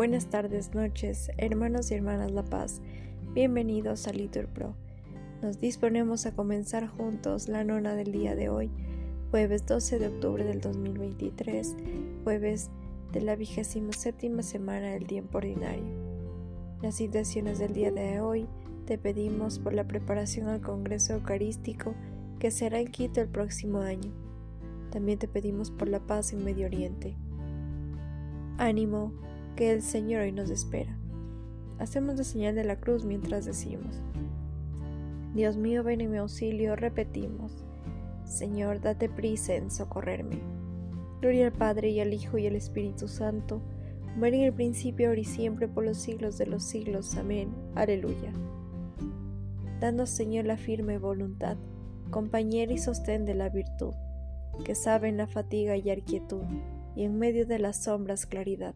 Buenas tardes, noches, hermanos y hermanas La Paz. Bienvenidos a Litur Pro. Nos disponemos a comenzar juntos la nona del día de hoy, jueves 12 de octubre del 2023, jueves de la vigésima séptima semana del tiempo ordinario. Las intenciones del día de hoy te pedimos por la preparación al Congreso Eucarístico que será en Quito el próximo año. También te pedimos por la paz en Medio Oriente. Ánimo, que el Señor hoy nos espera. Hacemos la señal de la cruz mientras decimos, Dios mío, ven en mi auxilio, repetimos, Señor, date prisa en socorrerme. Gloria al Padre y al Hijo y al Espíritu Santo, como en el principio, ahora y siempre, por los siglos de los siglos. Amén. Aleluya. Danos, Señor, la firme voluntad, compañera y sostén de la virtud, que sabe en la fatiga y quietud, y en medio de las sombras claridad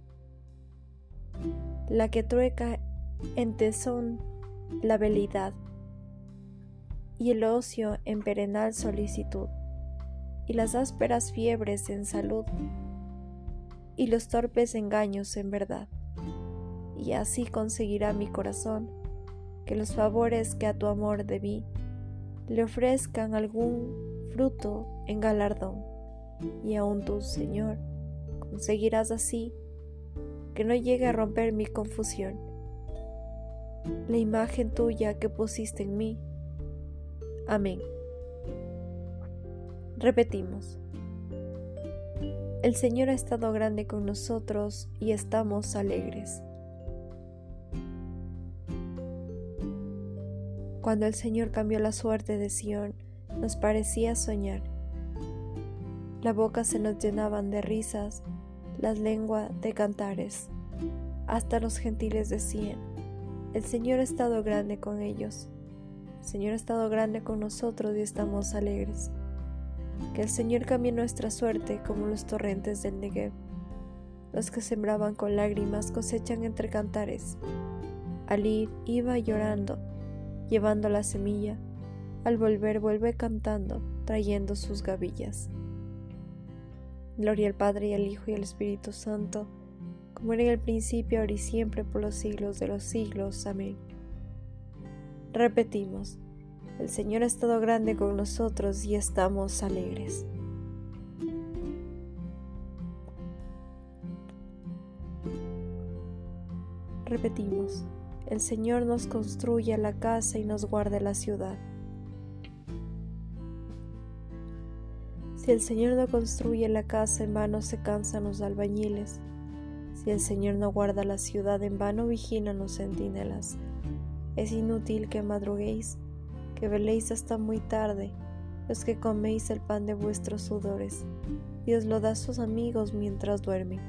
la que trueca en tesón la velidad y el ocio en perenal solicitud, y las ásperas fiebres en salud, y los torpes engaños en verdad. Y así conseguirá mi corazón que los favores que a tu amor debí le ofrezcan algún fruto en galardón, y aun tú, Señor, conseguirás así que no llegue a romper mi confusión. La imagen tuya que pusiste en mí. Amén. Repetimos. El Señor ha estado grande con nosotros y estamos alegres. Cuando el Señor cambió la suerte de Sión, nos parecía soñar. La boca se nos llenaban de risas las lenguas de cantares. Hasta los gentiles decían, el Señor ha estado grande con ellos. El Señor ha estado grande con nosotros y estamos alegres. Que el Señor cambie nuestra suerte como los torrentes del Negev. Los que sembraban con lágrimas cosechan entre cantares. Ali iba llorando, llevando la semilla. Al volver vuelve cantando, trayendo sus gavillas. Gloria al Padre y al Hijo y al Espíritu Santo, como era en el principio, ahora y siempre, por los siglos de los siglos. Amén. Repetimos, el Señor ha estado grande con nosotros y estamos alegres. Repetimos, el Señor nos construye la casa y nos guarda la ciudad. Si el Señor no construye la casa, en vano se cansan los albañiles. Si el Señor no guarda la ciudad, en vano vigilan los centinelas. Es inútil que madruguéis, que veléis hasta muy tarde, los que coméis el pan de vuestros sudores. Dios lo da a sus amigos mientras duermen.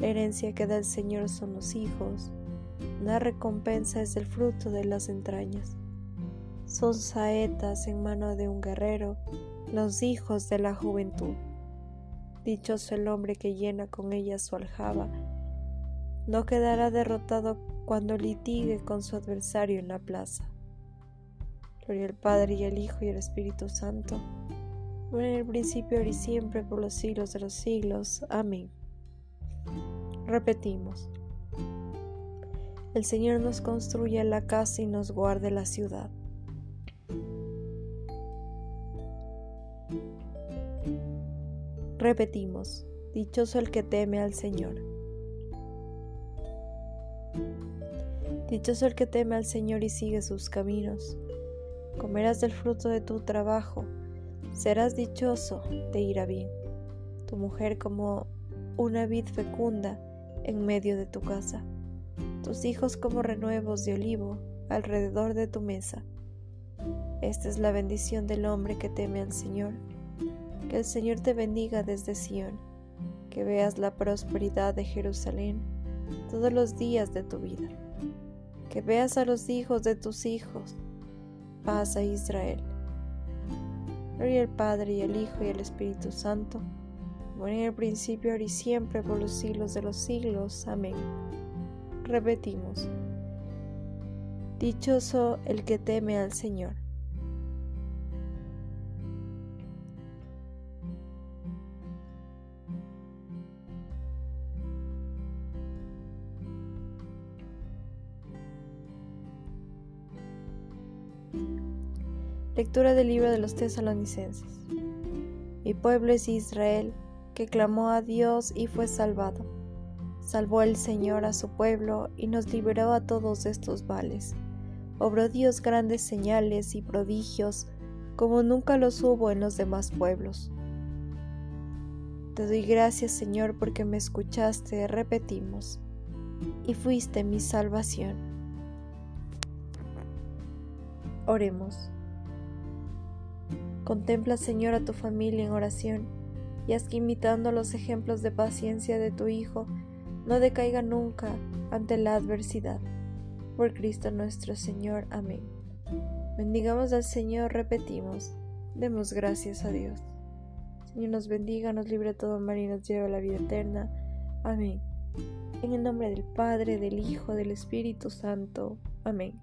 La herencia que da el Señor son los hijos. Una recompensa es el fruto de las entrañas. Son saetas en mano de un guerrero los hijos de la juventud. Dichoso el hombre que llena con ella su aljaba, no quedará derrotado cuando litigue con su adversario en la plaza. Gloria al Padre y al Hijo y al Espíritu Santo, en el principio, ahora y siempre, por los siglos de los siglos. Amén. Repetimos. El Señor nos construye la casa y nos guarde la ciudad. Repetimos, dichoso el que teme al Señor. Dichoso el que teme al Señor y sigue sus caminos. Comerás del fruto de tu trabajo, serás dichoso, te irá bien. Tu mujer como una vid fecunda en medio de tu casa, tus hijos como renuevos de olivo alrededor de tu mesa. Esta es la bendición del hombre que teme al Señor que el Señor te bendiga desde Sión, que veas la prosperidad de Jerusalén todos los días de tu vida, que veas a los hijos de tus hijos, paz a Israel. Gloria al Padre y al Hijo y al Espíritu Santo, como en el principio, ahora y siempre, por los siglos de los siglos. Amén. Repetimos. Dichoso el que teme al Señor. Lectura del libro de los tesalonicenses. Mi pueblo es Israel, que clamó a Dios y fue salvado. Salvó el Señor a su pueblo y nos liberó a todos estos vales. Obró Dios grandes señales y prodigios como nunca los hubo en los demás pueblos. Te doy gracias, Señor, porque me escuchaste, repetimos, y fuiste mi salvación. Oremos. Contempla, Señor, a tu familia en oración, y haz que imitando los ejemplos de paciencia de tu Hijo, no decaiga nunca ante la adversidad. Por Cristo nuestro Señor. Amén. Bendigamos al Señor, repetimos, demos gracias a Dios. Señor nos bendiga, nos libre todo mal y nos lleve a la vida eterna. Amén. En el nombre del Padre, del Hijo, del Espíritu Santo. Amén.